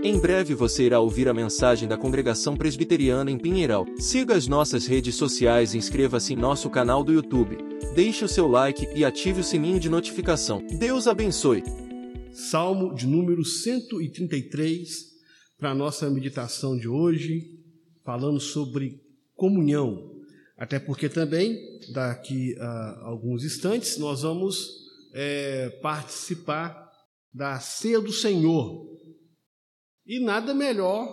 Em breve você irá ouvir a mensagem da Congregação Presbiteriana em Pinheiral. Siga as nossas redes sociais e inscreva-se em nosso canal do YouTube. Deixe o seu like e ative o sininho de notificação. Deus abençoe. Salmo de número 133 para a nossa meditação de hoje, falando sobre comunhão. Até porque também, daqui a alguns instantes, nós vamos é, participar da ceia do Senhor. E nada melhor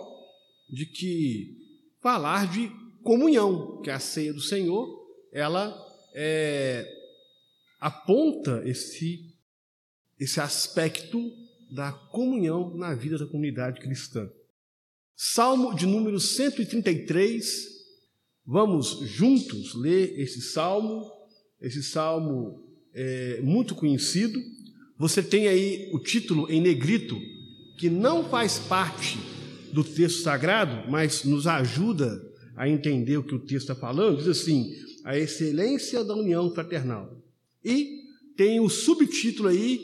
de que falar de comunhão, que a ceia do Senhor, ela é, aponta esse, esse aspecto da comunhão na vida da comunidade cristã. Salmo de número 133, vamos juntos ler esse salmo, esse salmo é muito conhecido, você tem aí o título em negrito, que não faz parte do texto sagrado, mas nos ajuda a entender o que o texto está falando. Diz assim: a excelência da união fraternal. E tem o subtítulo aí,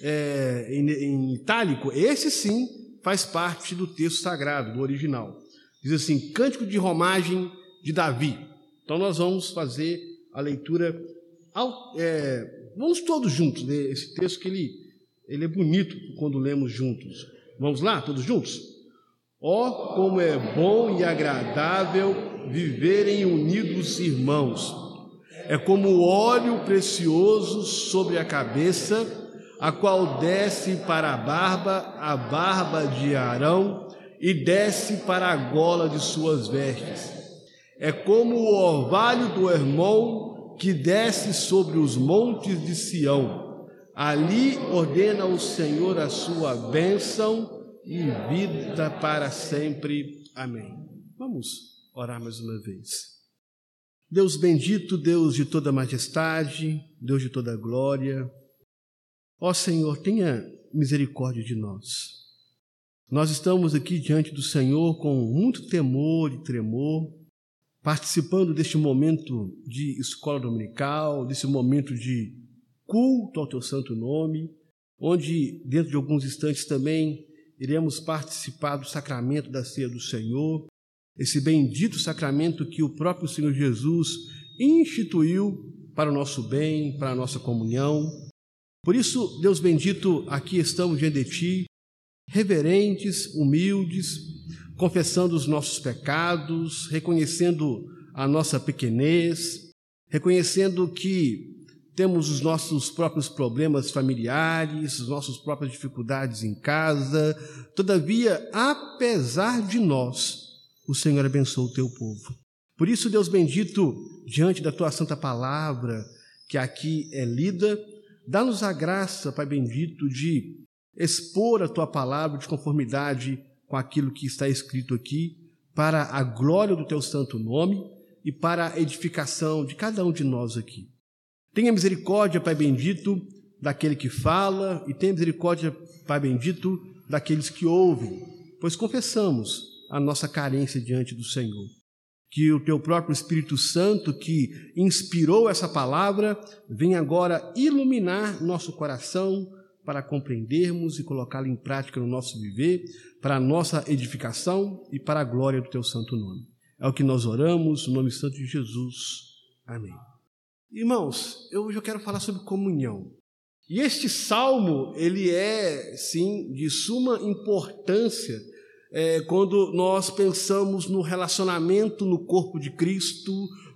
é, em, em itálico, esse sim faz parte do texto sagrado, do original. Diz assim: Cântico de Romagem de Davi. Então nós vamos fazer a leitura é, Vamos todos juntos ler esse texto que ele, ele é bonito quando lemos juntos. Vamos lá, todos juntos? Ó, oh, como é bom e agradável viverem unidos irmãos. É como óleo precioso sobre a cabeça, a qual desce para a barba, a barba de Arão, e desce para a gola de suas vestes. É como o orvalho do irmão que desce sobre os montes de Sião. Ali ordena o Senhor a sua bênção e vida para sempre. Amém. Vamos orar mais uma vez. Deus bendito, Deus de toda majestade, Deus de toda glória. Ó Senhor, tenha misericórdia de nós. Nós estamos aqui diante do Senhor com muito temor e tremor participando deste momento de escola dominical, desse momento de culto ao teu santo nome, onde dentro de alguns instantes também iremos participar do sacramento da ceia do Senhor, esse bendito sacramento que o próprio Senhor Jesus instituiu para o nosso bem, para a nossa comunhão. Por isso, Deus bendito, aqui estamos diante de ti, reverentes, humildes, confessando os nossos pecados, reconhecendo a nossa pequenez, reconhecendo que temos os nossos próprios problemas familiares, as nossas próprias dificuldades em casa. Todavia, apesar de nós, o Senhor abençoa o teu povo. Por isso, Deus bendito, diante da tua santa palavra, que aqui é lida, dá-nos a graça, Pai bendito, de expor a tua palavra de conformidade com aquilo que está escrito aqui, para a glória do teu santo nome e para a edificação de cada um de nós aqui. Tenha misericórdia, Pai bendito, daquele que fala, e tenha misericórdia, Pai bendito, daqueles que ouvem, pois confessamos a nossa carência diante do Senhor. Que o teu próprio Espírito Santo, que inspirou essa palavra, venha agora iluminar nosso coração, para compreendermos e colocá-la em prática no nosso viver, para a nossa edificação e para a glória do teu santo nome. É o que nós oramos, no nome santo de Jesus. Amém. Irmãos, eu hoje eu quero falar sobre comunhão. E este salmo, ele é, sim, de suma importância é, quando nós pensamos no relacionamento no corpo de Cristo,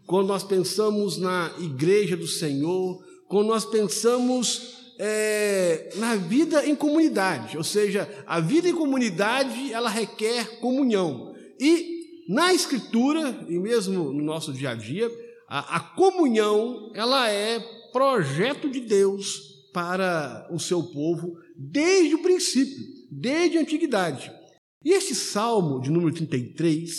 quando nós pensamos na igreja do Senhor, quando nós pensamos é, na vida em comunidade, ou seja, a vida em comunidade ela requer comunhão. E na escritura e mesmo no nosso dia a dia, a, a comunhão ela é projeto de Deus para o seu povo desde o princípio, desde a antiguidade. E este salmo de número 33,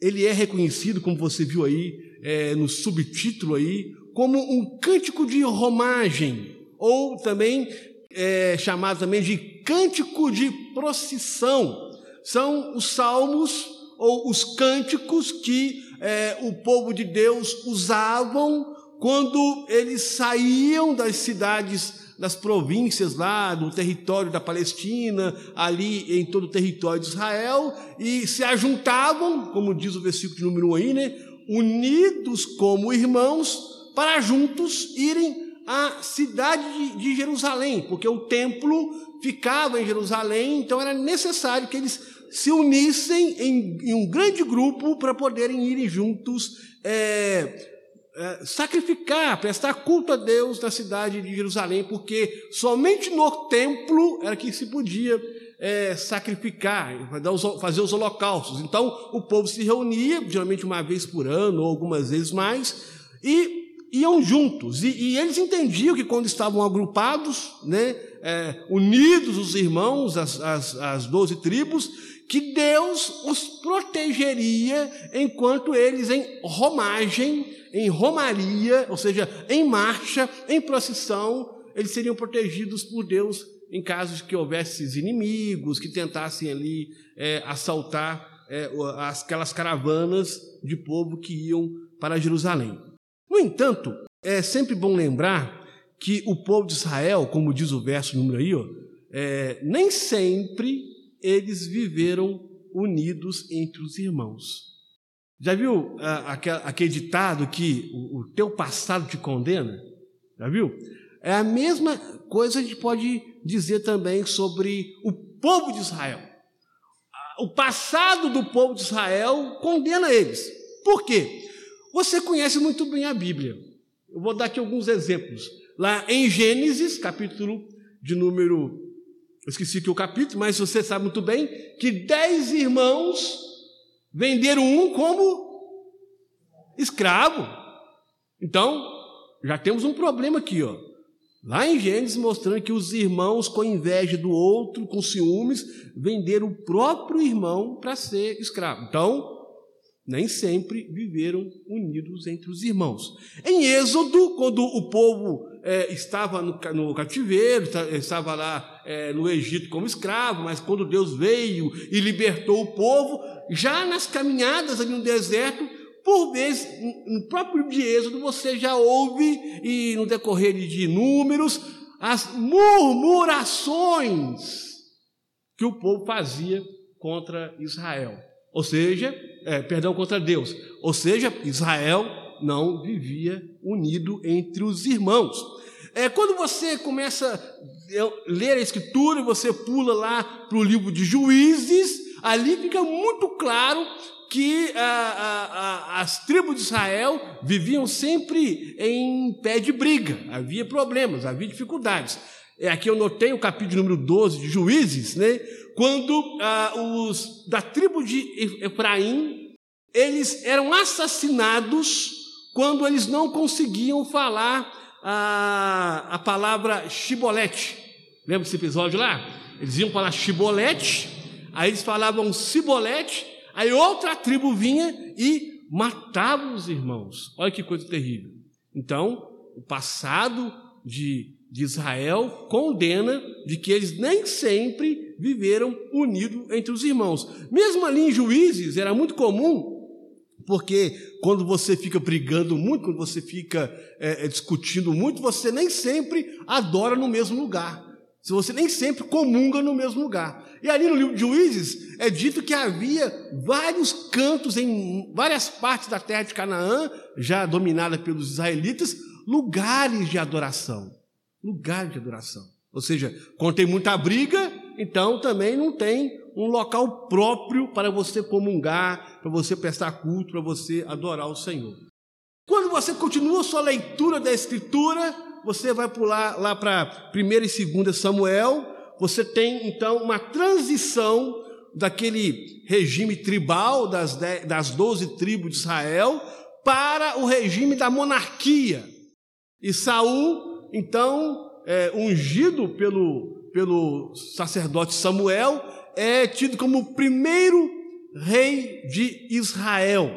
ele é reconhecido, como você viu aí é, no subtítulo aí, como um cântico de romagem ou também é, chamado também de cântico de procissão. São os salmos ou os cânticos que é, o povo de Deus usavam quando eles saíam das cidades das províncias lá do território da Palestina, ali em todo o território de Israel, e se ajuntavam, como diz o versículo número 1 aí, né? Unidos como irmãos, para juntos irem à cidade de, de Jerusalém, porque o templo ficava em Jerusalém, então era necessário que eles se unissem em, em um grande grupo para poderem irem juntos é, é, sacrificar, prestar culto a Deus na cidade de Jerusalém, porque somente no templo era que se podia é, sacrificar, fazer os holocaustos. Então o povo se reunia, geralmente uma vez por ano ou algumas vezes mais, e iam juntos. E, e eles entendiam que quando estavam agrupados, né, é, unidos os irmãos, as, as, as doze tribos, que Deus os protegeria enquanto eles em romagem, em romaria, ou seja, em marcha, em procissão, eles seriam protegidos por Deus em caso de que houvesse inimigos que tentassem ali é, assaltar é, aquelas caravanas de povo que iam para Jerusalém. No entanto, é sempre bom lembrar que o povo de Israel, como diz o verso número aí, ó, é, nem sempre eles viveram unidos entre os irmãos. Já viu ah, aquele ditado que o, teu passado te condena? Já viu? É a mesma coisa que a gente pode dizer também sobre o povo de Israel. O passado do povo de Israel condena eles. Por quê? Você conhece muito bem a Bíblia. Eu vou dar aqui alguns exemplos. Lá em Gênesis, capítulo de número esqueci aqui o capítulo, mas você sabe muito bem que dez irmãos venderam um como escravo. Então, já temos um problema aqui, ó. Lá em Gênesis mostrando que os irmãos, com inveja do outro, com ciúmes, venderam o próprio irmão para ser escravo. Então, nem sempre viveram unidos entre os irmãos. Em Êxodo, quando o povo é, estava no, no, cativeiro, estava lá é, no Egito como escravo, mas quando Deus veio e libertou o povo, já nas caminhadas ali no deserto, por vezes, no próprio de Êxodo, você já ouve, e no decorrer de números, as murmurações que o povo fazia contra Israel. Ou seja, é, perdão, contra Deus. Ou seja, Israel não vivia unido entre os irmãos. É, quando você começa a ler a Escritura, você pula lá para o livro de Juízes, ali fica muito claro que a, a, a, as tribos de Israel viviam sempre em pé de briga, havia problemas, havia dificuldades. É, aqui eu notei o capítulo número 12 de Juízes, né? quando ah, os da tribo de Efraim, eles eram assassinados quando eles não conseguiam falar a, a palavra chibolete. Lembra desse episódio lá? Eles iam falar chibolete, aí eles falavam cibolete, aí outra tribo vinha e matava os irmãos. Olha que coisa terrível. Então, o passado de, de Israel condena de que eles nem sempre viveram unidos entre os irmãos. Mesmo ali em Juízes, era muito comum porque quando você fica brigando muito, quando você fica é, é, discutindo muito, você nem sempre adora no mesmo lugar. Se você nem sempre comunga no mesmo lugar. E ali no livro de Juízes é dito que havia vários cantos em várias partes da terra de Canaã, já dominada pelos israelitas, lugares de adoração. Lugares de adoração. Ou seja, quando tem muita briga, então também não tem um local próprio para você comungar, para você prestar culto, para você adorar o Senhor. Quando você continua sua leitura da Escritura, você vai pular lá para 1 e 2 Samuel, você tem então uma transição daquele regime tribal das, dez, das 12 tribos de Israel para o regime da monarquia. E Saul, então, é, ungido pelo pelo sacerdote Samuel, é tido como o primeiro rei de Israel.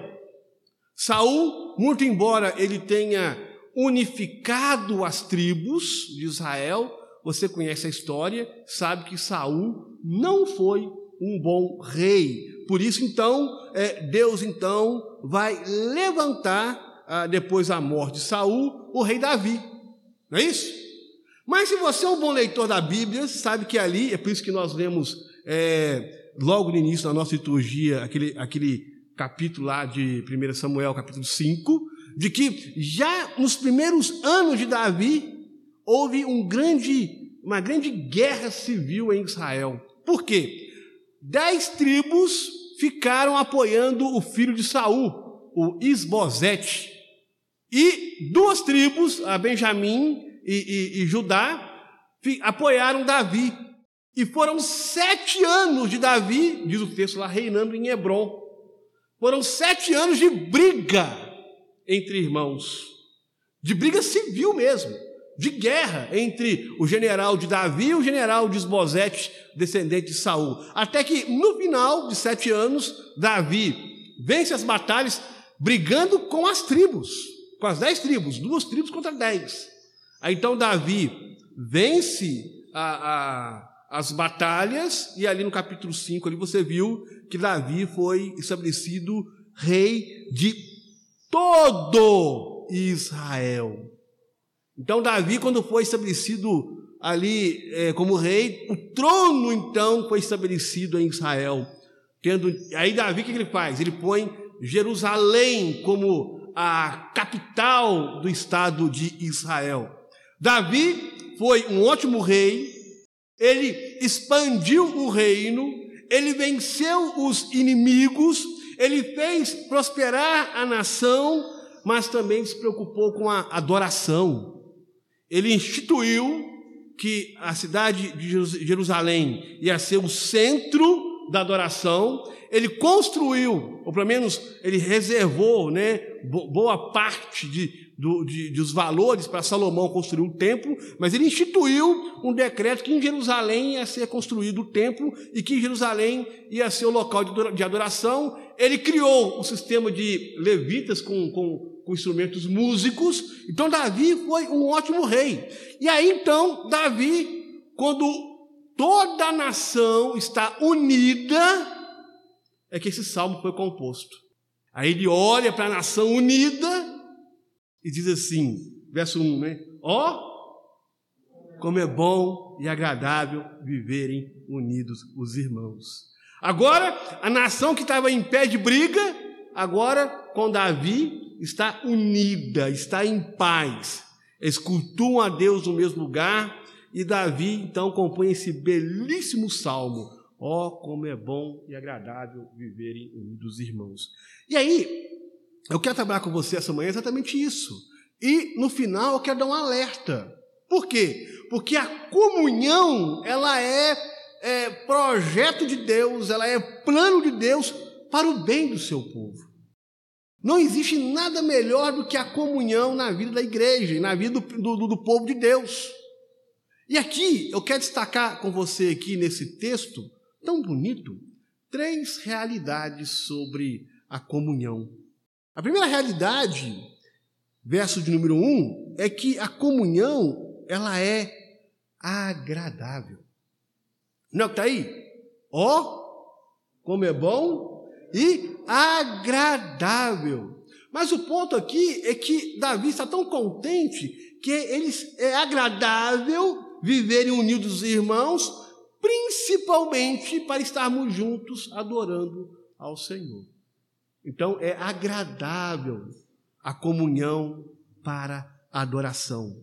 Saul, muito embora ele tenha unificado as tribos de Israel, você conhece a história, sabe que Saul não foi um bom rei. Por isso, então, é, Deus então vai levantar, ah, depois da morte de Saul, o rei Davi. Não é isso? Mas se você é um bom leitor da Bíblia, sabe que ali, é por isso que nós lemos é, logo no início da nossa liturgia, aquele, aquele capítulo lá de 1 Samuel, capítulo 5, de que já nos primeiros anos de Davi houve um grande, uma grande guerra civil em Israel. Por quê? Dez tribos ficaram apoiando o filho de Saul, o Isbosete. E duas tribos, a Benjamim e, e, e Judá, apoiaram Davi. E foram sete anos de Davi, diz o texto lá, reinando em Hebron. Foram sete anos de briga entre irmãos, de briga civil mesmo, de guerra entre o general de Davi e o general de Esbozete, descendente de Saul. Até que no final de sete anos, Davi vence as batalhas brigando com as tribos, com as dez tribos, duas tribos contra dez. Aí então Davi vence a, a as batalhas, e ali no capítulo 5 ali você viu que Davi foi estabelecido rei de todo Israel. Então Davi, quando foi estabelecido ali é, como rei, o trono então foi estabelecido em Israel. Tendo, aí Davi o que ele faz? Ele põe Jerusalém como a capital do estado de Israel. Davi foi um ótimo rei, ele expandiu o reino, ele venceu os inimigos, ele fez prosperar a nação, mas também se preocupou com a adoração. Ele instituiu que a cidade de Jerusalém ia ser o centro da adoração, ele construiu, ou pelo menos ele reservou, né, boa parte de, do, de, dos valores para Salomão construir um templo, mas ele instituiu um decreto que em Jerusalém ia ser construído o templo e que em Jerusalém ia ser o local de adoração. Ele criou um sistema de levitas com, com, com instrumentos músicos. Então, Davi foi um ótimo rei. E aí, então, Davi, quando toda a nação está unida, é que esse salmo foi composto. Aí ele olha para a nação unida e diz assim, verso 1, né? Ó, oh, como é bom e agradável viverem unidos os irmãos. Agora, a nação que estava em pé de briga, agora com Davi está unida, está em paz. Eles cultuam a Deus no mesmo lugar e Davi então compõe esse belíssimo salmo. Ó, oh, como é bom e agradável viverem unidos os irmãos. E aí, eu quero trabalhar com você essa manhã exatamente isso. E no final eu quero dar um alerta. Por quê? Porque a comunhão, ela é, é projeto de Deus, ela é plano de Deus para o bem do seu povo. Não existe nada melhor do que a comunhão na vida da igreja na vida do, do, do povo de Deus. E aqui eu quero destacar com você aqui nesse texto tão bonito três realidades sobre a comunhão. A primeira realidade, verso de número um, é que a comunhão ela é agradável. Não está aí? Ó, oh, como é bom e agradável. Mas o ponto aqui é que Davi está tão contente que eles é agradável viverem unidos os irmãos, principalmente para estarmos juntos adorando ao Senhor. Então é agradável a comunhão para a adoração.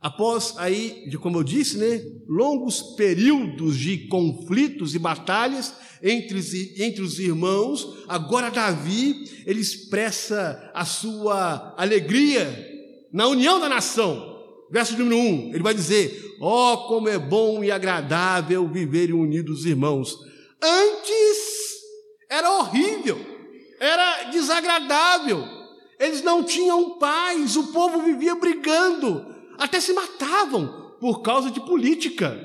Após aí, de como eu disse, né, longos períodos de conflitos e batalhas entre, entre os irmãos, agora Davi, ele expressa a sua alegria na união da nação. Verso número 1, ele vai dizer: Ó, oh, como é bom e agradável viverem unidos os irmãos. Antes era desagradável. Eles não tinham paz, o povo vivia brigando, até se matavam por causa de política.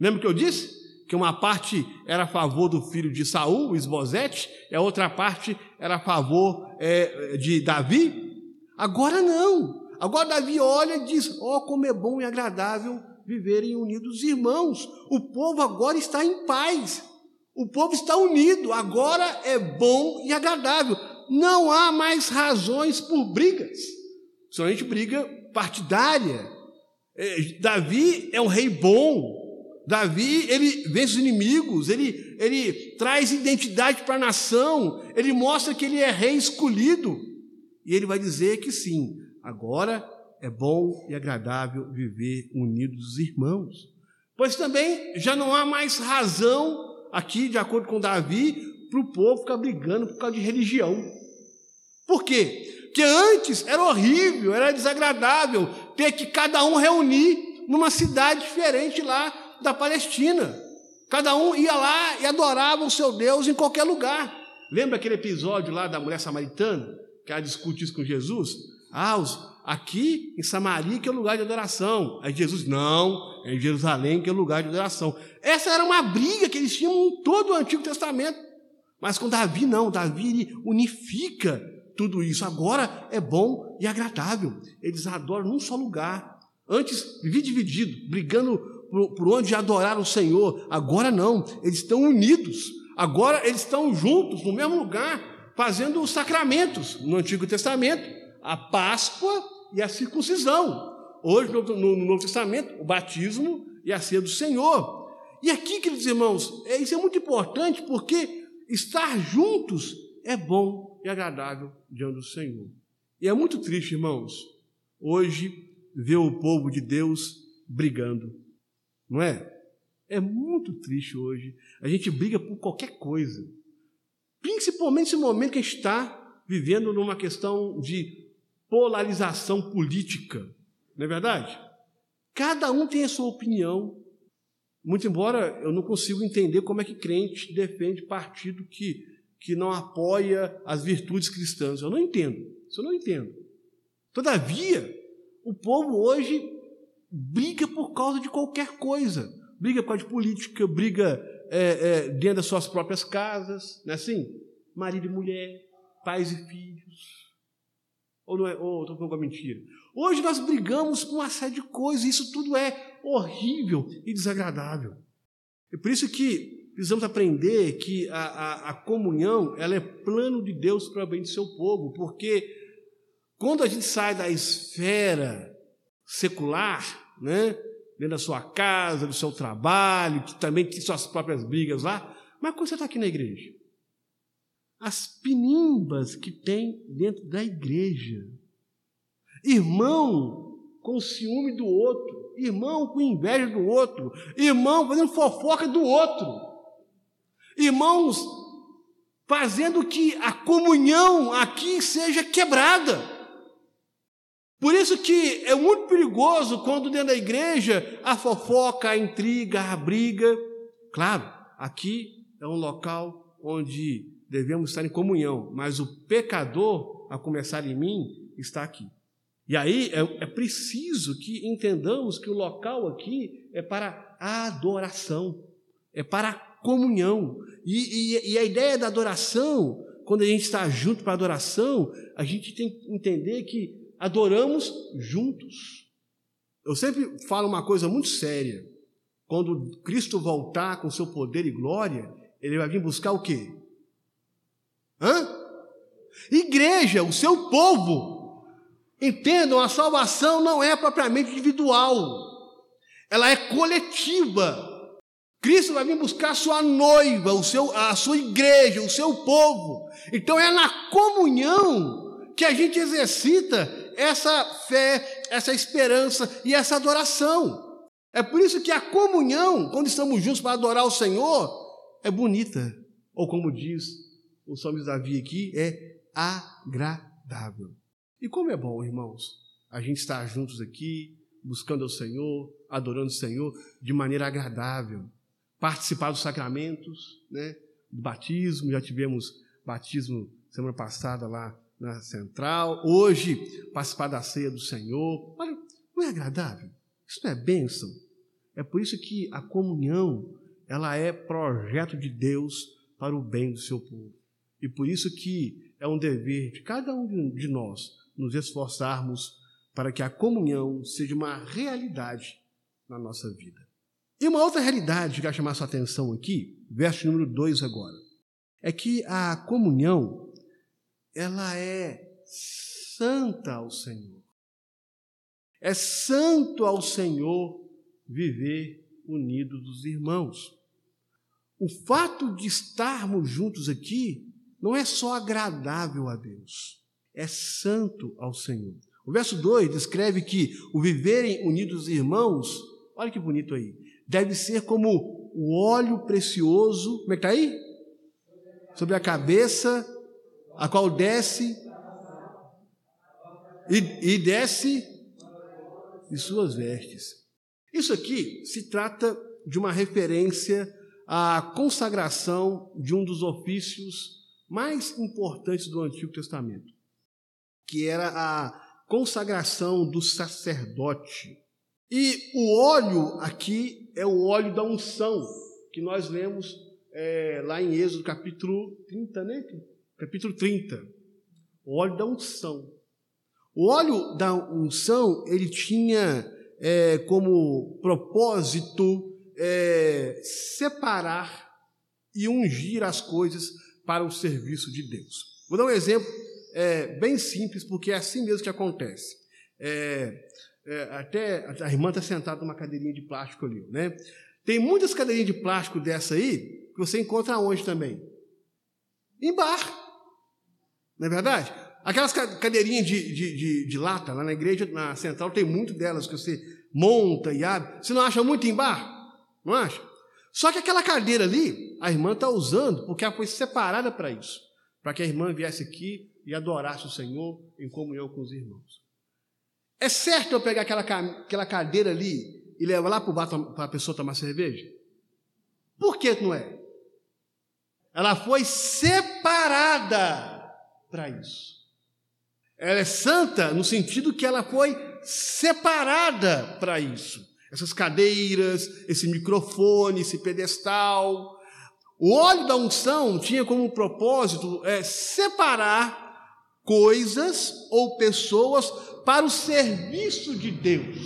Lembra que eu disse? Que uma parte era a favor do filho de Saul, Esbozete, e a outra parte era a favor é, de Davi. Agora não. Agora Davi olha e diz: Ó, oh, como é bom e agradável viverem unidos irmãos. O povo agora está em paz. O povo está unido, agora é bom e agradável. Não há mais razões por brigas, somente briga partidária. É, Davi é um rei bom. Davi, ele vence os inimigos, ele, ele traz identidade para a nação, ele mostra que ele é rei escolhido. E ele vai dizer que sim, agora é bom e agradável viver unidos os irmãos. Pois também já não há mais razão aqui, de acordo com Davi, para o povo ficar brigando por causa de religião. Por quê? Porque antes era horrível, era desagradável ter que cada um reunir numa cidade diferente lá da Palestina. Cada um ia lá e adorava o seu Deus em qualquer lugar. Lembra aquele episódio lá da mulher samaritana, que ela discute isso com Jesus? Ah, os, aqui em Samaria que é o lugar de adoração. Aí Jesus, não, é em Jerusalém que é o lugar de adoração. Essa era uma briga que eles tinham em todo o Antigo Testamento. Mas com Davi, não, Davi unifica tudo isso. Agora é bom e agradável. Eles adoram num só lugar. Antes vivia dividido, brigando por, por onde adorar o Senhor. Agora não, eles estão unidos. Agora eles estão juntos, no mesmo lugar, fazendo os sacramentos. No Antigo Testamento, a Páscoa e a circuncisão. Hoje, no, no, no Novo Testamento, o batismo e a ceia do Senhor. E aqui, queridos irmãos, é, isso é muito importante porque estar juntos é bom e agradável diante do Senhor. E é muito triste, irmãos, hoje ver o povo de Deus brigando, não é? É muito triste hoje. A gente briga por qualquer coisa, principalmente nesse momento que a gente está vivendo numa questão de polarização política, não é verdade? Cada um tem a sua opinião. Muito embora eu não consiga entender como é que crente defende partido que que não apoia as virtudes cristãs. Eu não entendo. Isso eu não entendo. Todavia, o povo hoje briga por causa de qualquer coisa. Briga por causa de política, briga é, é, dentro das suas próprias casas, não é assim? Marido e mulher, pais e filhos. Ou não é? Ou estou falando uma mentira. Hoje nós brigamos por uma série de coisas, e isso tudo é horrível e desagradável. É por isso que precisamos aprender que a, a, a comunhão ela é plano de Deus para o bem do seu povo, porque quando a gente sai da esfera secular, né, dentro da sua casa, do seu trabalho, que também tem suas próprias brigas lá, mas quando você está aqui na igreja, as pinimbas que tem dentro da igreja, irmão com ciúme do outro, irmão com inveja do outro, irmão fazendo fofoca do outro, Irmãos, fazendo que a comunhão aqui seja quebrada. Por isso que é muito perigoso quando dentro da igreja a fofoca, a intriga, a briga. Claro, aqui é um local onde devemos estar em comunhão, mas o pecador, a começar em mim, está aqui. E aí é, é preciso que entendamos que o local aqui é para a adoração, é para comunhão. E, e, e, a ideia da adoração, quando a gente está junto para a adoração, a gente tem que entender que adoramos juntos. Eu sempre falo uma coisa muito séria. Quando Cristo voltar com seu poder e glória, ele vai vir buscar o quê? Hã? Igreja, o seu povo. Entendam, a salvação não é propriamente individual, ela é coletiva. Cristo vai vir buscar a sua noiva, o seu, a sua igreja, o seu povo. Então é na comunhão que a gente exercita essa fé, essa esperança e essa adoração. É por isso que a comunhão, quando estamos juntos para adorar o Senhor, é bonita. Ou como diz o salmista Davi aqui, é agradável. E como é bom, irmãos, a gente estar juntos aqui, buscando o Senhor, adorando o Senhor de maneira agradável participar dos sacramentos, né? do batismo, já tivemos batismo semana passada lá na central, hoje participar da ceia do Senhor. Olha, não é agradável? Isso não é bênção? É por isso que a comunhão, ela é projeto de Deus para o bem do seu povo. E por isso que é um dever de cada um de nós nos esforçarmos para que a comunhão seja uma realidade na nossa vida. E uma outra realidade que quero chamar sua atenção aqui, verso número 2 agora, é que a comunhão, ela é santa ao Senhor. É santo ao Senhor viver unidos dos irmãos. O fato de estarmos juntos aqui não é só agradável a Deus, é santo ao Senhor. O verso 2 descreve que o viverem unidos dos irmãos, olha que bonito aí, deve ser como o óleo precioso, como é que está aí? Sobre a cabeça, a qual desce e, e desce de suas vestes. Isso aqui se trata de uma referência à consagração de um dos ofícios mais importantes do Antigo Testamento, que era a consagração do sacerdote. E o óleo aqui é o óleo da unção, que nós lemos é, lá em Êxodo capítulo 30, né? Capítulo 30. O óleo da unção. O óleo da unção, ele tinha é, como propósito é, separar e ungir as coisas para o serviço de Deus. Vou dar um exemplo é, bem simples, porque é assim mesmo que acontece. É, é, até a irmã está sentada numa cadeirinha de plástico ali, né? Tem muitas cadeirinhas de plástico dessa aí que você encontra onde também? Em bar. Não é verdade? Aquelas cadeirinhas de, de, de, de, lata, lá na igreja, na central, tem muito delas que você monta e abre. Você não acha muito em bar? Não acha? Só que aquela cadeira ali, a irmã está usando porque ela foi separada para isso. Para que a irmã viesse aqui e adorasse o Senhor em comunhão com os irmãos. É certo eu pegar aquela, aquela cadeira ali e levar lá para o para a pessoa tomar cerveja? Por que não é? Ela foi separada para isso. Ela é santa no sentido que ela foi separada para isso. Essas cadeiras, esse microfone, esse pedestal. O óleo da unção tinha como propósito é, separar coisas ou pessoas para o serviço de Deus.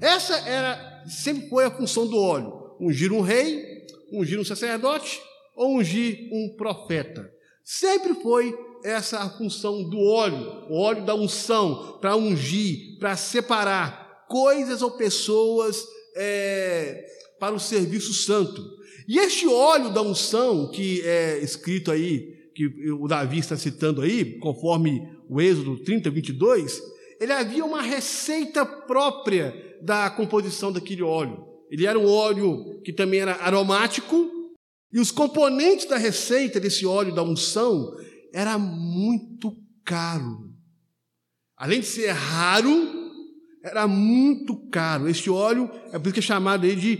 Essa era sempre foi a função do óleo: ungir um rei, ungir um sacerdote ou ungir um profeta. Sempre foi essa a função do óleo, o óleo da unção, para ungir, para separar coisas ou pessoas é, para o serviço santo. E este óleo da unção, que é escrito aí, que o Davi está citando aí, conforme o Êxodo 30, 22, ele havia uma receita própria da composição daquele óleo. Ele era um óleo que também era aromático, e os componentes da receita desse óleo da unção era muito caro. Além de ser raro, era muito caro. Este óleo é por isso que é chamado aí de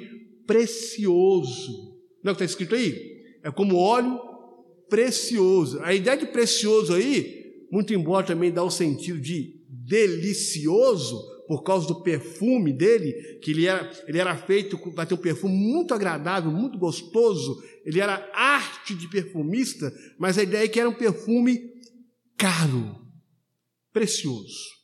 precioso. Não é o que está escrito aí? É como óleo precioso. A ideia de precioso aí, muito embora também dá o sentido de delicioso, por causa do perfume dele, que ele era, ele era feito para ter um perfume muito agradável, muito gostoso, ele era arte de perfumista, mas a ideia é que era um perfume caro, precioso.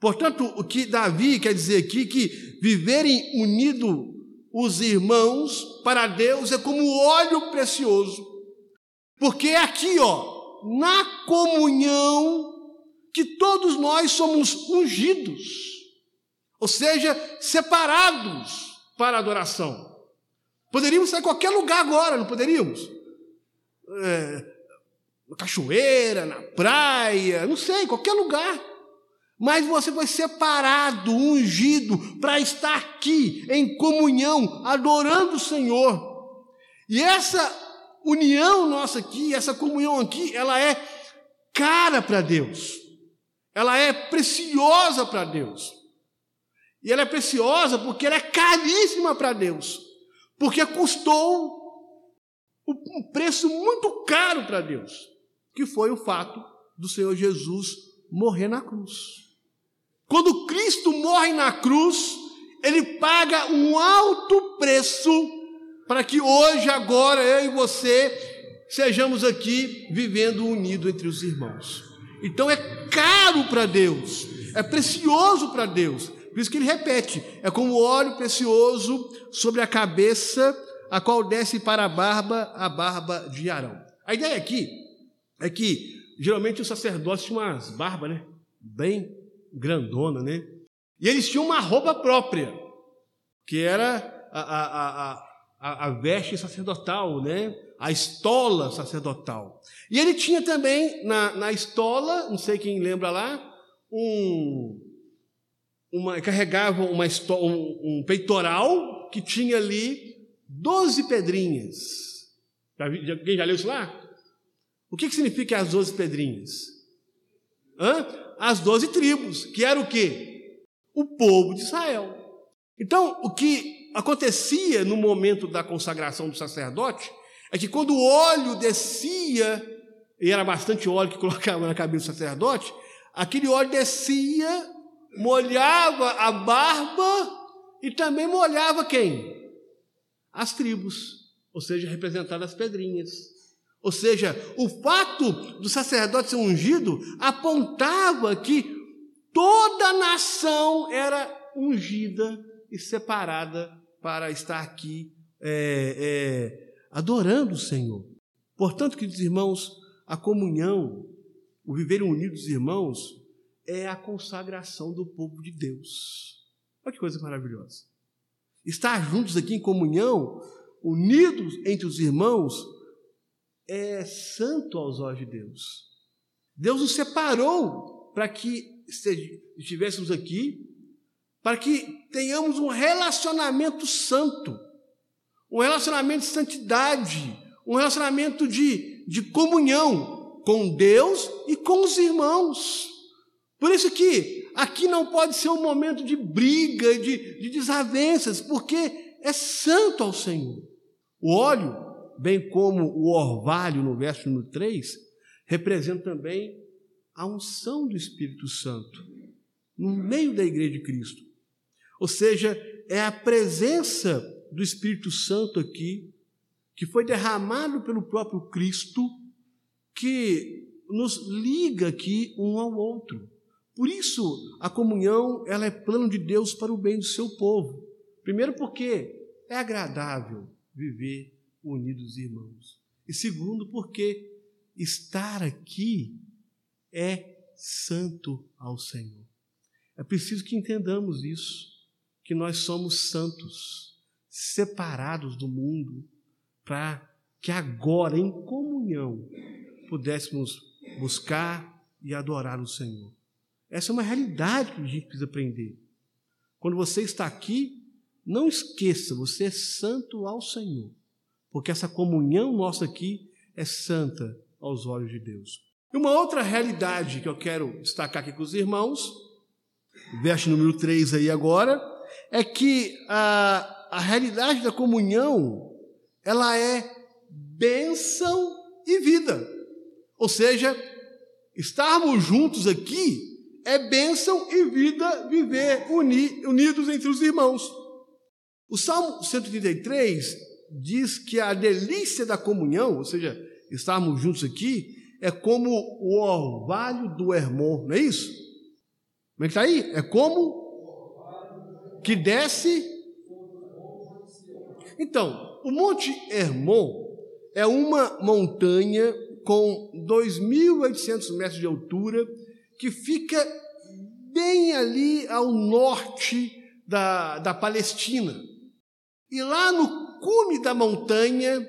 Portanto, o que Davi quer dizer aqui que viverem unidos os irmãos para Deus é como óleo precioso. Porque é aqui, ó, na comunhão que todos nós somos ungidos, ou seja, separados para adoração. Poderíamos estar em qualquer lugar agora, não poderíamos? É, na cachoeira, na praia, não sei, qualquer lugar. Mas você foi separado, ungido, para estar aqui, em comunhão, adorando o Senhor. E essa união nossa aqui, essa comunhão aqui, ela é cara para Deus. Ela é preciosa para Deus. E ela é preciosa porque ela é caríssima para Deus porque custou um preço muito caro para Deus, que foi o fato do Senhor Jesus morrer na cruz. Quando Cristo morre na cruz, ele paga um alto preço para que hoje, agora, eu e você sejamos aqui vivendo unido entre os irmãos. Então é caro para Deus, é precioso para Deus, por isso que ele repete: é como óleo precioso sobre a cabeça, a qual desce para a barba, a barba de Arão. A ideia aqui é que geralmente os sacerdotes tinham umas barbas, né? Bem grandona, né? E eles tinham uma roupa própria, que era a, a, a, a, a veste sacerdotal, né? a estola sacerdotal. E ele tinha também na, na estola, não sei quem lembra lá, um, uma, carregava uma um, um peitoral que tinha ali 12 pedrinhas. Alguém já leu isso lá? O que, que significa as 12 pedrinhas? Hã? As 12 tribos, que era o quê? O povo de Israel. Então, o que acontecia no momento da consagração do sacerdote é que quando o óleo descia, e era bastante óleo que colocava na cabeça do sacerdote, aquele óleo descia, molhava a barba e também molhava quem? As tribos, ou seja, representadas as pedrinhas. Ou seja, o fato do sacerdote ser ungido apontava que toda a nação era ungida e separada para estar aqui é, é, adorando o Senhor. Portanto, queridos irmãos, a comunhão, o viver unidos, irmãos, é a consagração do povo de Deus. Olha que coisa maravilhosa. Estar juntos aqui em comunhão, unidos entre os irmãos, é santo aos olhos de Deus. Deus nos separou para que estivéssemos aqui, para que tenhamos um relacionamento santo um relacionamento de santidade, um relacionamento de, de comunhão com Deus e com os irmãos. Por isso que aqui não pode ser um momento de briga, de, de desavenças, porque é santo ao Senhor. O óleo, bem como o orvalho no verso número 3, representa também a unção do Espírito Santo no meio da igreja de Cristo. Ou seja, é a presença do Espírito Santo aqui, que foi derramado pelo próprio Cristo, que nos liga aqui um ao outro. Por isso, a comunhão ela é plano de Deus para o bem do seu povo. Primeiro, porque é agradável viver unidos irmãos. E segundo, porque estar aqui é santo ao Senhor. É preciso que entendamos isso, que nós somos santos separados do mundo, para que agora, em comunhão, pudéssemos buscar e adorar o Senhor. Essa é uma realidade que a gente precisa aprender. Quando você está aqui, não esqueça, você é santo ao Senhor, porque essa comunhão nossa aqui é santa aos olhos de Deus. E uma outra realidade que eu quero destacar aqui com os irmãos, verso número 3 aí agora, é que a a realidade da comunhão, ela é bênção e vida. Ou seja, estarmos juntos aqui é bênção e vida viver uni, unidos entre os irmãos. O Salmo 133 diz que a delícia da comunhão, ou seja, estarmos juntos aqui, é como o orvalho do Hermon, não é isso? Como é que está aí? É como que desce então, o Monte Hermon é uma montanha com 2.800 metros de altura que fica bem ali ao norte da, da Palestina. E lá no cume da montanha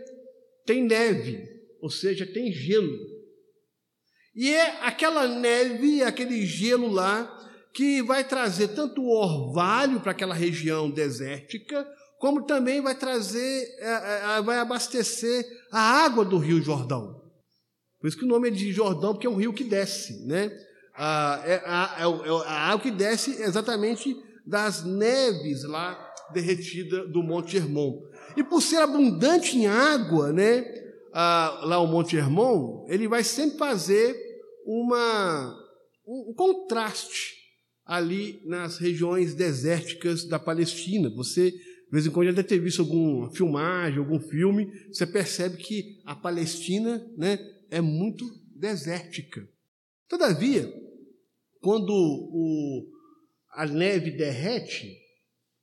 tem neve, ou seja, tem gelo. E é aquela neve, aquele gelo lá, que vai trazer tanto orvalho para aquela região desértica, como também vai trazer, é, é, vai abastecer a água do Rio Jordão. Por isso que o nome é de Jordão, porque é um rio que desce, né? A, é, a, a água que desce exatamente das neves lá derretida do Monte Hermon. E por ser abundante em água, né? lá o Monte Hermon, ele vai sempre fazer uma, um, um contraste ali nas regiões desérticas da Palestina. Você de vez em quando já deve ter visto alguma filmagem, algum filme, você percebe que a Palestina né, é muito desértica. Todavia, quando o, a neve derrete,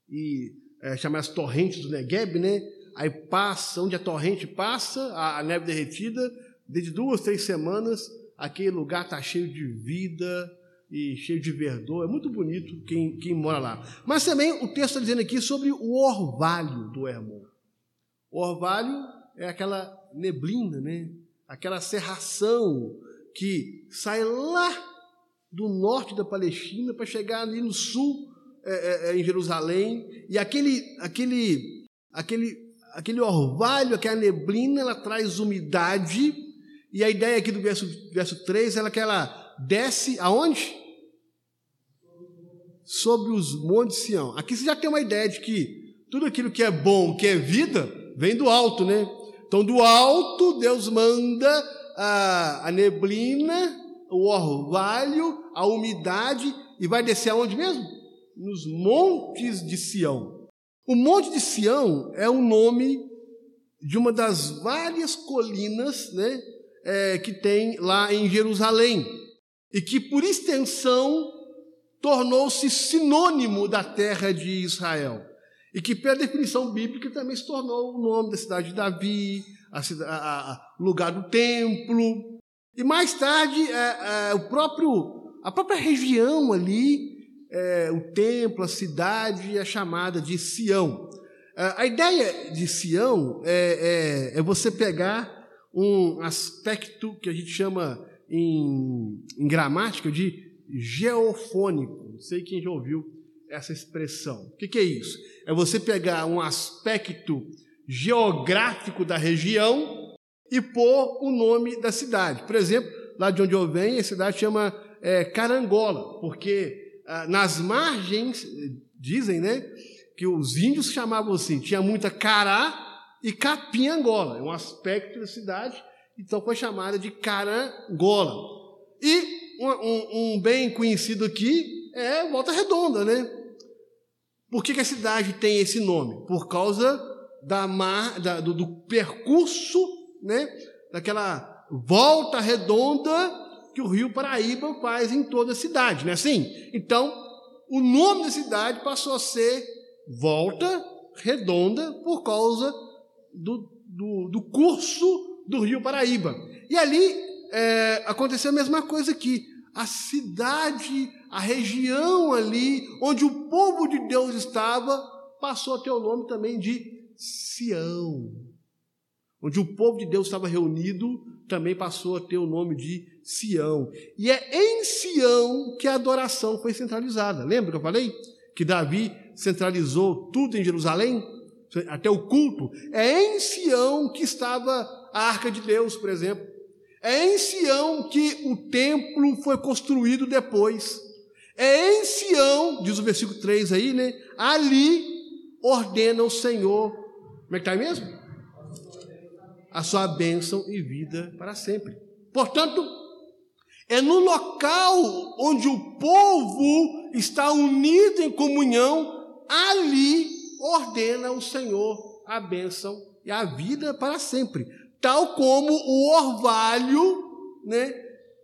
e é, chama as torrentes do Negev, né? Aí passa, onde a torrente passa, a, a neve derretida, desde duas, três semanas, aquele lugar está cheio de vida, e cheio de verdor. É muito bonito quem, quem mora lá. Mas também o texto está dizendo aqui sobre o orvalho do Hermon. O orvalho é aquela neblina, né? aquela serração que sai lá do norte da Palestina para chegar ali no sul, é, é, é, em Jerusalém, e aquele, aquele, aquele, aquele orvalho, aquela neblina, ela traz umidade, e a ideia aqui do verso, verso 3 é que ela desce aonde? Sobre os montes de Sião. Aqui você já tem uma ideia de que tudo aquilo que é bom, que é vida, vem do alto, né? Então, do alto, Deus manda a, a neblina, o orvalho, a umidade, e vai descer aonde mesmo? Nos montes de Sião. O Monte de Sião é um nome de uma das várias colinas né, é, que tem lá em Jerusalém, e que, por extensão, tornou-se sinônimo da terra de Israel. E que, pela definição bíblica, também se tornou o nome da cidade de Davi, o lugar do templo, e mais tarde, é, é, o próprio, a própria região ali, é, o templo, a cidade é chamada de Sião. É, a ideia de Sião é, é, é, você pegar um aspecto que a gente chama em, em gramática de geofônico. Não sei quem já ouviu essa expressão. O que, que é isso? É você pegar um aspecto geográfico da região e pôr o nome da cidade. Por exemplo, lá de onde eu venho, a cidade chama é, Carangola, porque nas margens, dizem, né, que os índios chamavam assim, tinha muita cará e capim Angola, é um aspecto da cidade, então foi chamada de Carangola. E um, um, um bem conhecido aqui é Volta Redonda, né? Por que, que a cidade tem esse nome? Por causa da mar, da, do, do percurso né, daquela volta redonda que o rio Paraíba faz em toda a cidade, não é assim? Então, o nome da cidade passou a ser Volta Redonda por causa do, do, do curso do rio Paraíba. E ali é, aconteceu a mesma coisa aqui. A cidade, a região ali onde o povo de Deus estava, passou a ter o nome também de Sião onde o povo de Deus estava reunido, também passou a ter o nome de Sião. E é em Sião que a adoração foi centralizada. Lembra que eu falei? Que Davi centralizou tudo em Jerusalém? Até o culto. É em Sião que estava a arca de Deus, por exemplo. É em Sião que o templo foi construído depois. É em Sião, diz o versículo 3 aí, né? Ali ordena o Senhor. Como é que está mesmo? a sua bênção e vida para sempre. Portanto, é no local onde o povo está unido em comunhão, ali ordena o Senhor a bênção e a vida para sempre. Tal como o orvalho, né,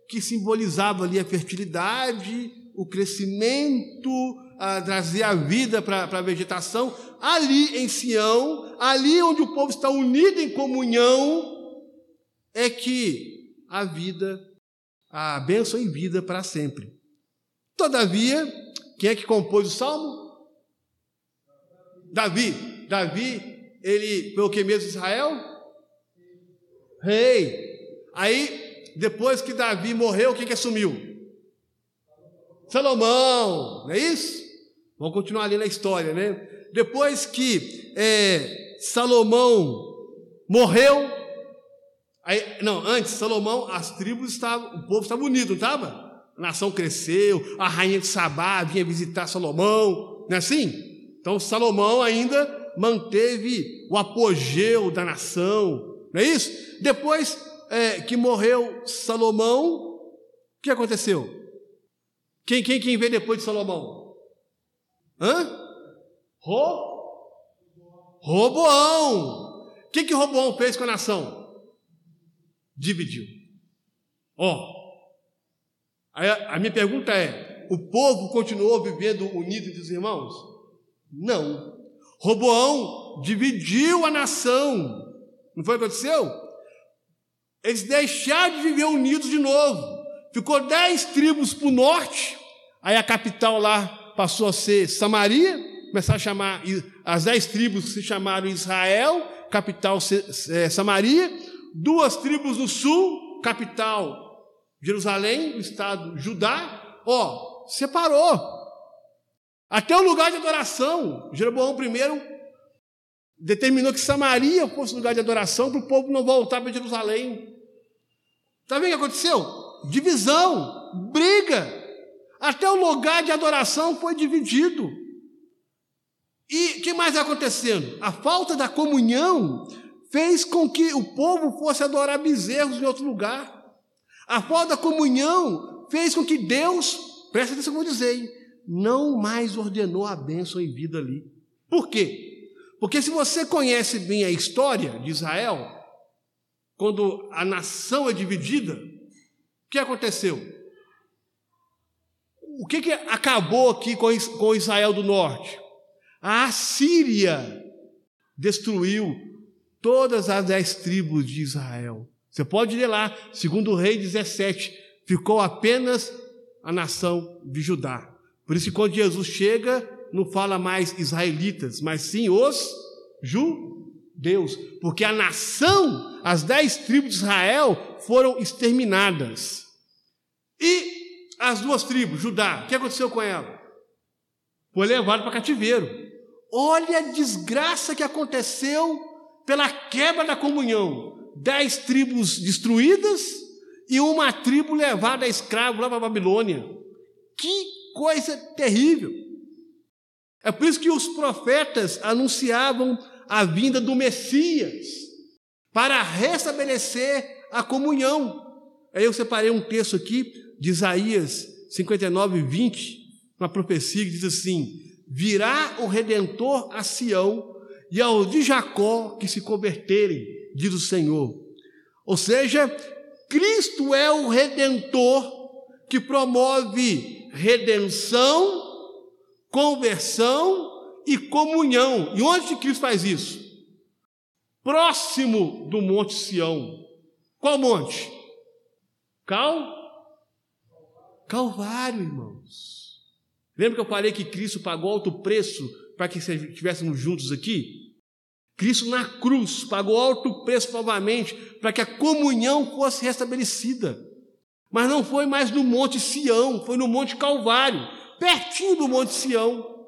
que simbolizava ali a fertilidade, o crescimento, a trazer a vida para a vegetação, ali em Sião, ali onde o povo está unido em comunhão, é que a vida, a bênção em vida para sempre. Todavia, quem é que compôs o salmo? Davi. Davi, ele foi o que mesmo Israel? Rei. Aí, depois que Davi morreu, quem que assumiu? Salomão, não é isso? Vamos continuar ali na história, né? Depois que é, Salomão morreu, aí, não, antes, Salomão, as tribos estavam, o povo estava unido, não estava? A nação cresceu, a rainha de Sabá vinha visitar Salomão, não é assim? Então Salomão ainda manteve o apogeu da nação, não é isso? Depois é, que morreu Salomão, o que aconteceu? Quem, quem, quem veio depois de Salomão? Hã? Ro? Roboão. O que, que Roboão fez com a nação? Dividiu. Ó. Oh. A, a minha pergunta é: o povo continuou vivendo unido entre os irmãos? Não. Roboão dividiu a nação. Não foi o que aconteceu? Eles deixaram de viver unidos de novo. ficou dez tribos para o norte, aí a capital lá passou a ser Samaria, começaram a chamar, as dez tribos se chamaram Israel, capital é, Samaria, duas tribos no sul, capital Jerusalém, o estado Judá, ó, separou. Até o lugar de adoração. Jeroboão I determinou que Samaria fosse lugar de adoração para o povo não voltar para Jerusalém. Está vendo o que aconteceu? Divisão, briga. Até o lugar de adoração foi dividido. E o que mais está acontecendo? A falta da comunhão fez com que o povo fosse adorar bezerros em outro lugar. A falta da comunhão fez com que Deus, presta atenção que eu vou dizer, hein? não mais ordenou a bênção em vida ali. Por quê? Porque se você conhece bem a história de Israel, quando a nação é dividida, o que aconteceu? O que, que acabou aqui com Israel do Norte? A Assíria destruiu todas as dez tribos de Israel. Você pode ler lá, segundo o rei 17, ficou apenas a nação de Judá. Por isso que quando Jesus chega, não fala mais israelitas, mas sim os judeus, porque a nação, as dez tribos de Israel foram exterminadas. E as duas tribos, Judá, o que aconteceu com ela? Foi levado para cativeiro. Olha a desgraça que aconteceu pela quebra da comunhão. Dez tribos destruídas e uma tribo levada a escravo lá para a Babilônia. Que coisa terrível. É por isso que os profetas anunciavam a vinda do Messias para restabelecer a comunhão. Aí eu separei um texto aqui de Isaías 59, 20, uma profecia que diz assim: Virá o redentor a Sião e ao de Jacó que se converterem, diz o Senhor. Ou seja, Cristo é o redentor que promove redenção, conversão e comunhão. E onde Cristo faz isso? Próximo do Monte Sião. Qual monte? Cal? Calvário, irmãos. Lembra que eu falei que Cristo pagou alto preço para que estivéssemos juntos aqui? Cristo na cruz pagou alto preço novamente para que a comunhão fosse restabelecida. Mas não foi mais no Monte Sião, foi no Monte Calvário, pertinho do Monte Sião.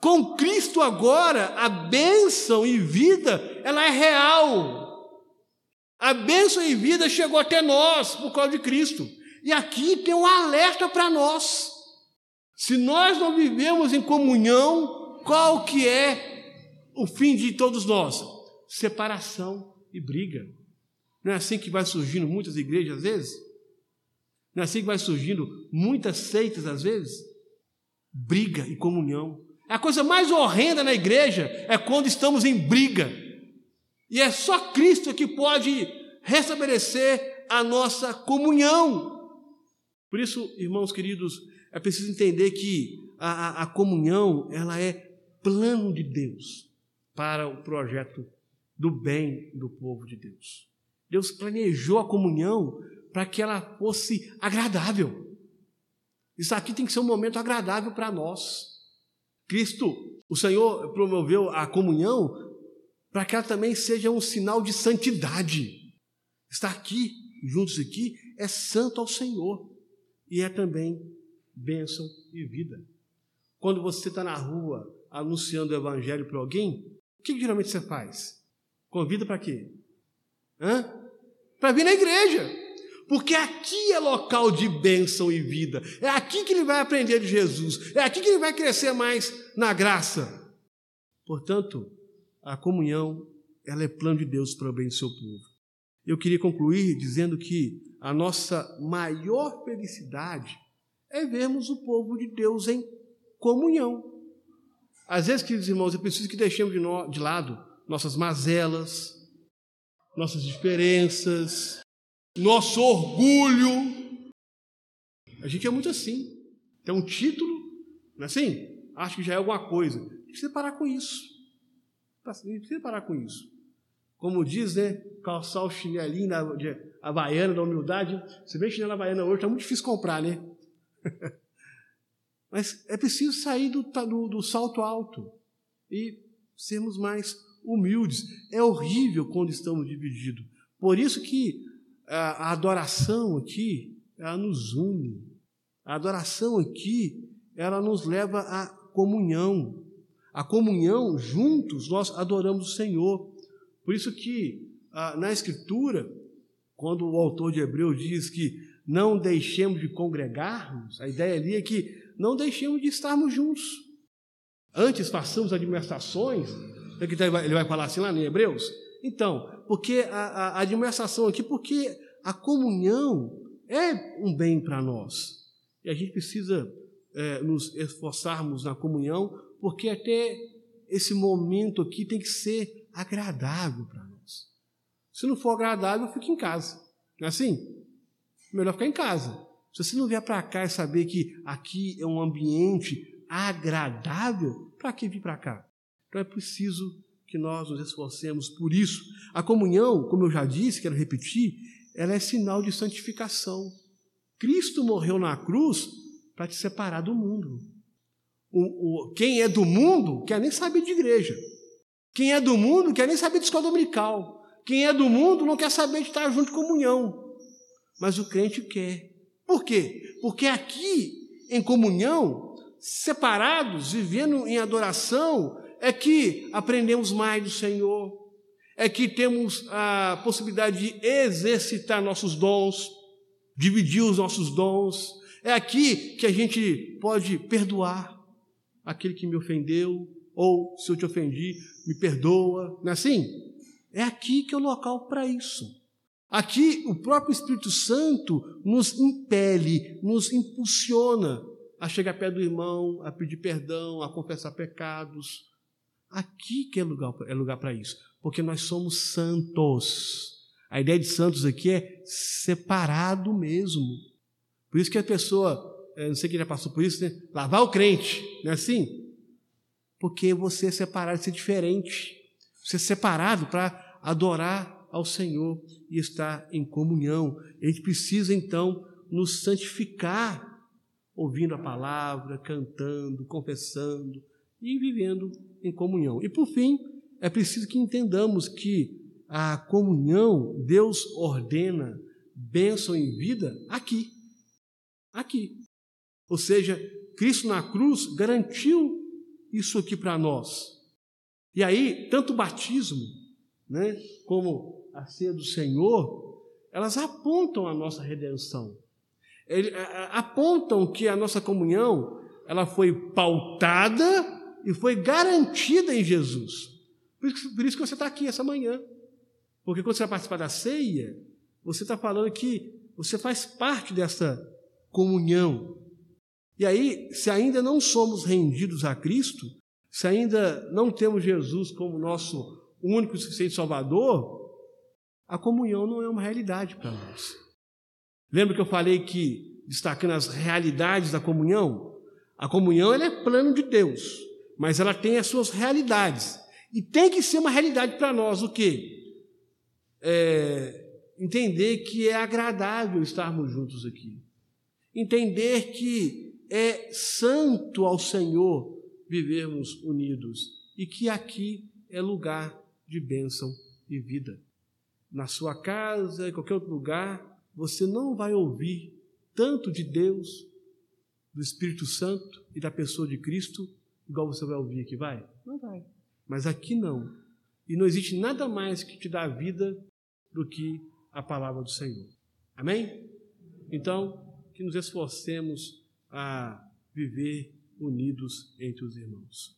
Com Cristo agora, a bênção e vida, ela é real. A bênção e vida chegou até nós por causa de Cristo. E aqui tem um alerta para nós. Se nós não vivemos em comunhão, qual que é o fim de todos nós? Separação e briga. Não é assim que vai surgindo muitas igrejas às vezes? Não é assim que vai surgindo muitas seitas às vezes? Briga e comunhão. A coisa mais horrenda na igreja é quando estamos em briga. E é só Cristo que pode restabelecer a nossa comunhão. Por isso, irmãos queridos, é preciso entender que a, a, a comunhão ela é plano de Deus para o projeto do bem do povo de Deus. Deus planejou a comunhão para que ela fosse agradável. Isso aqui tem que ser um momento agradável para nós. Cristo, o Senhor promoveu a comunhão para que ela também seja um sinal de santidade. Estar aqui, juntos aqui, é santo ao Senhor e é também bênção e vida. Quando você está na rua anunciando o evangelho para alguém, o que, geralmente você faz? Convida para quê? Para vir na igreja porque aqui é local de bênção e vida. É aqui que ele vai aprender de Jesus. É aqui que ele vai crescer mais na graça. Portanto, a comunhão, ela é plano de Deus para o bem do seu povo. Eu queria concluir dizendo que a nossa maior felicidade é vermos o povo de Deus em comunhão. Às vezes, queridos irmãos, é preciso que deixemos de, no, de lado nossas mazelas, nossas diferenças, nosso orgulho. A gente é muito assim. Tem um título, não é assim? Acho que já é alguma coisa. Tem que parar com isso. Tem que parar com isso. Como diz, né? Calçar o chinelinho de, a baiana da humildade. Se bem chinelo baiana hoje, está muito difícil comprar, né? Mas é preciso sair do, do, do salto alto e sermos mais humildes. É horrível quando estamos divididos. Por isso que a, a adoração aqui, ela nos une. A adoração aqui, ela nos leva à comunhão. A comunhão, juntos, nós adoramos o Senhor. Por isso que na Escritura, quando o autor de Hebreus diz que não deixemos de congregarmos, a ideia ali é que não deixemos de estarmos juntos. Antes façamos admoestações, é ele vai falar assim lá em Hebreus. Então, porque a, a admoestação aqui, porque a comunhão é um bem para nós. E a gente precisa é, nos esforçarmos na comunhão, porque até esse momento aqui tem que ser agradável para nós. Se não for agradável, fique em casa. Não é assim? Melhor ficar em casa. Se você não vier para cá e saber que aqui é um ambiente agradável, para que vir para cá? Então é preciso que nós nos esforcemos por isso. A comunhão, como eu já disse, quero repetir, ela é sinal de santificação. Cristo morreu na cruz para te separar do mundo. O, o, quem é do mundo quer nem saber de igreja. Quem é do mundo quer nem saber de escola dominical. Quem é do mundo não quer saber de estar junto em comunhão. Mas o crente quer. Por quê? Porque aqui, em comunhão, separados, vivendo em adoração, é que aprendemos mais do Senhor, é que temos a possibilidade de exercitar nossos dons, dividir os nossos dons. É aqui que a gente pode perdoar aquele que me ofendeu, ou se eu te ofendi, me perdoa, não é assim? É aqui que é o local para isso. Aqui o próprio Espírito Santo nos impele, nos impulsiona a chegar perto do irmão, a pedir perdão, a confessar pecados. Aqui que é lugar, é lugar para isso, porque nós somos santos. A ideia de santos aqui é separado mesmo. Por isso que a pessoa, eh, não sei quem já passou por isso, né? Lavar o crente, não é assim? Porque você é separado, você é diferente. Você é separado para adorar ao Senhor e estar em comunhão. A gente precisa então nos santificar, ouvindo a palavra, cantando, confessando e vivendo em comunhão. E por fim, é preciso que entendamos que a comunhão Deus ordena bênção em vida aqui. Aqui. Ou seja, Cristo na cruz garantiu isso aqui para nós. E aí, tanto o batismo, né, como a ceia do Senhor, elas apontam a nossa redenção. apontam que a nossa comunhão ela foi pautada e foi garantida em Jesus. Por isso, por isso que você está aqui essa manhã. Porque quando você vai participar da ceia, você está falando que você faz parte dessa comunhão. E aí, se ainda não somos rendidos a Cristo, se ainda não temos Jesus como nosso único e suficiente Salvador, a comunhão não é uma realidade para nós. Lembra que eu falei que, destacando as realidades da comunhão? A comunhão ela é plano de Deus, mas ela tem as suas realidades. E tem que ser uma realidade para nós o quê? É, entender que é agradável estarmos juntos aqui. Entender que é santo ao Senhor vivermos unidos e que aqui é lugar de bênção e vida na sua casa, em qualquer outro lugar, você não vai ouvir tanto de Deus, do Espírito Santo e da pessoa de Cristo, igual você vai ouvir aqui, vai? Não vai. Mas aqui não. E não existe nada mais que te dá vida do que a palavra do Senhor. Amém? Então, que nos esforcemos a viver unidos entre os irmãos.